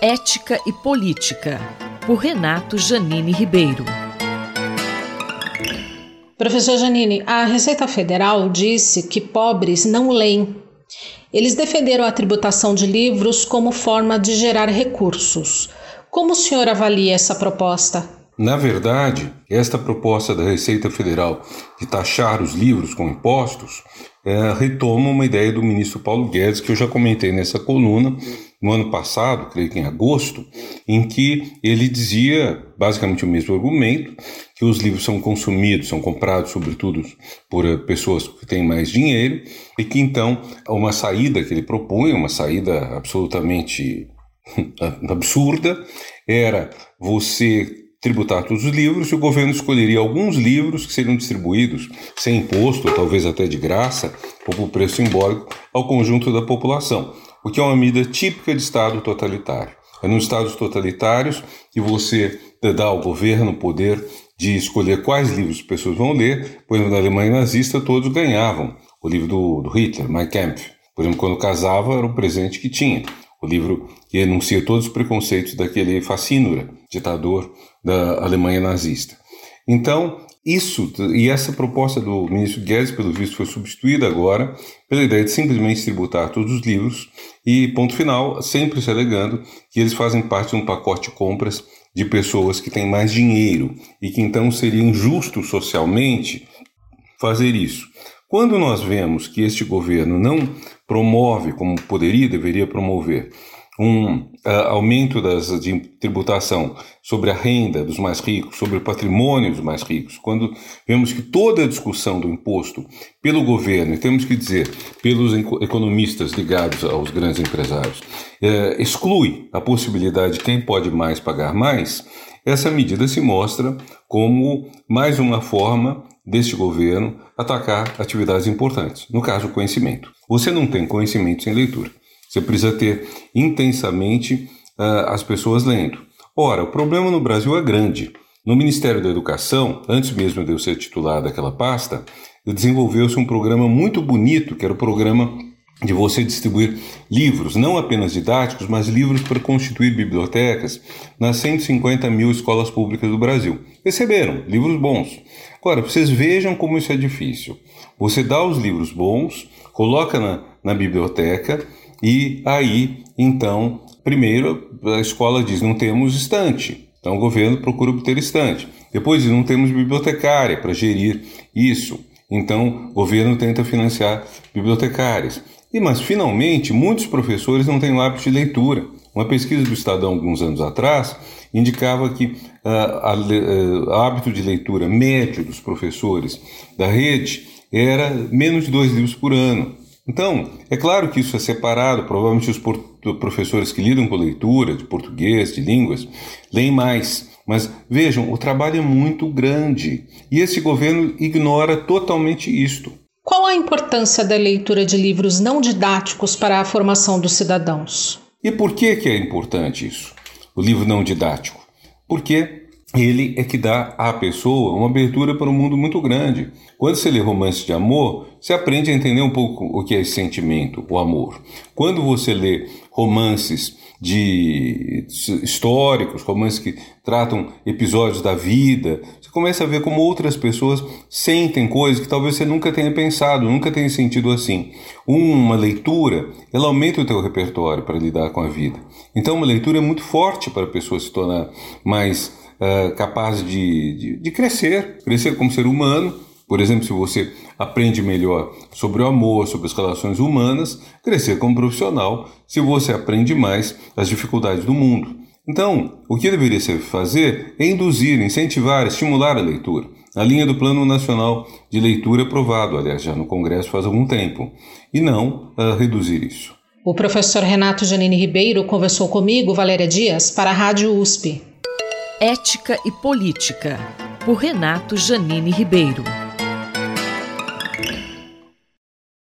Ética e Política, por Renato Janine Ribeiro. Professor Janine, a Receita Federal disse que pobres não leem. Eles defenderam a tributação de livros como forma de gerar recursos. Como o senhor avalia essa proposta? Na verdade, esta proposta da Receita Federal de taxar os livros com impostos é, retoma uma ideia do ministro Paulo Guedes, que eu já comentei nessa coluna no ano passado, creio que em agosto, em que ele dizia basicamente o mesmo argumento, que os livros são consumidos, são comprados sobretudo por eh, pessoas que têm mais dinheiro, e que então uma saída que ele propõe, uma saída absolutamente absurda, era você tributar todos os livros e o governo escolheria alguns livros que seriam distribuídos sem imposto, talvez até de graça, ou por preço simbólico, ao conjunto da população, o que é uma medida típica de Estado totalitário. É nos Estados totalitários que você dá ao governo o poder de escolher quais livros as pessoas vão ler, por exemplo, na Alemanha nazista todos ganhavam o livro do, do Hitler, Mein Kampf. Por exemplo, quando casava era o presente que tinha o livro que enuncia todos os preconceitos daquele fascínora, ditador da Alemanha nazista. Então, isso e essa proposta do ministro Guedes, pelo visto, foi substituída agora pela ideia de simplesmente tributar todos os livros e, ponto final, sempre se alegando que eles fazem parte de um pacote de compras de pessoas que têm mais dinheiro e que então seria injusto socialmente fazer isso. Quando nós vemos que este governo não promove, como poderia, deveria promover, um uh, aumento das, de tributação sobre a renda dos mais ricos, sobre o patrimônio dos mais ricos, quando vemos que toda a discussão do imposto pelo governo, e temos que dizer pelos economistas ligados aos grandes empresários, uh, exclui a possibilidade de quem pode mais pagar mais, essa medida se mostra como mais uma forma deste governo atacar atividades importantes, no caso, conhecimento. Você não tem conhecimento sem leitura. Você precisa ter intensamente uh, as pessoas lendo. Ora, o problema no Brasil é grande. No Ministério da Educação, antes mesmo de eu ser titular daquela pasta, desenvolveu-se um programa muito bonito, que era o programa de você distribuir livros, não apenas didáticos, mas livros para constituir bibliotecas nas 150 mil escolas públicas do Brasil. Receberam livros bons. Agora, vocês vejam como isso é difícil. Você dá os livros bons, coloca na, na biblioteca e aí, então, primeiro a escola diz: não temos estante. Então o governo procura obter estante. Depois diz: não temos bibliotecária para gerir isso. Então o governo tenta financiar bibliotecárias. E, mas, finalmente, muitos professores não têm o hábito de leitura. Uma pesquisa do Estadão, alguns anos atrás, indicava que uh, o hábito de leitura médio dos professores da rede era menos de dois livros por ano. Então, é claro que isso é separado, provavelmente os professores que lidam com leitura, de português, de línguas, leem mais. Mas vejam, o trabalho é muito grande e esse governo ignora totalmente isto. Qual a importância da leitura de livros não didáticos para a formação dos cidadãos? E por que, que é importante isso, o livro não didático? Porque ele é que dá à pessoa uma abertura para um mundo muito grande. Quando você lê romance de amor, você aprende a entender um pouco o que é esse sentimento, o amor. Quando você lê romances de históricos, romances que tratam episódios da vida, você começa a ver como outras pessoas sentem coisas que talvez você nunca tenha pensado, nunca tenha sentido assim. Uma leitura, ela aumenta o teu repertório para lidar com a vida. Então, uma leitura é muito forte para a pessoa se tornar mais uh, capaz de, de, de crescer, crescer como ser humano, por exemplo, se você aprende melhor sobre o amor, sobre as relações humanas, crescer como profissional, se você aprende mais as dificuldades do mundo. Então, o que deveria ser fazer é induzir, incentivar, estimular a leitura. A linha do Plano Nacional de Leitura aprovado, aliás, já no Congresso faz algum tempo, e não uh, reduzir isso. O professor Renato Janine Ribeiro conversou comigo, Valéria Dias, para a Rádio USP. Ética e Política, por Renato Janine Ribeiro.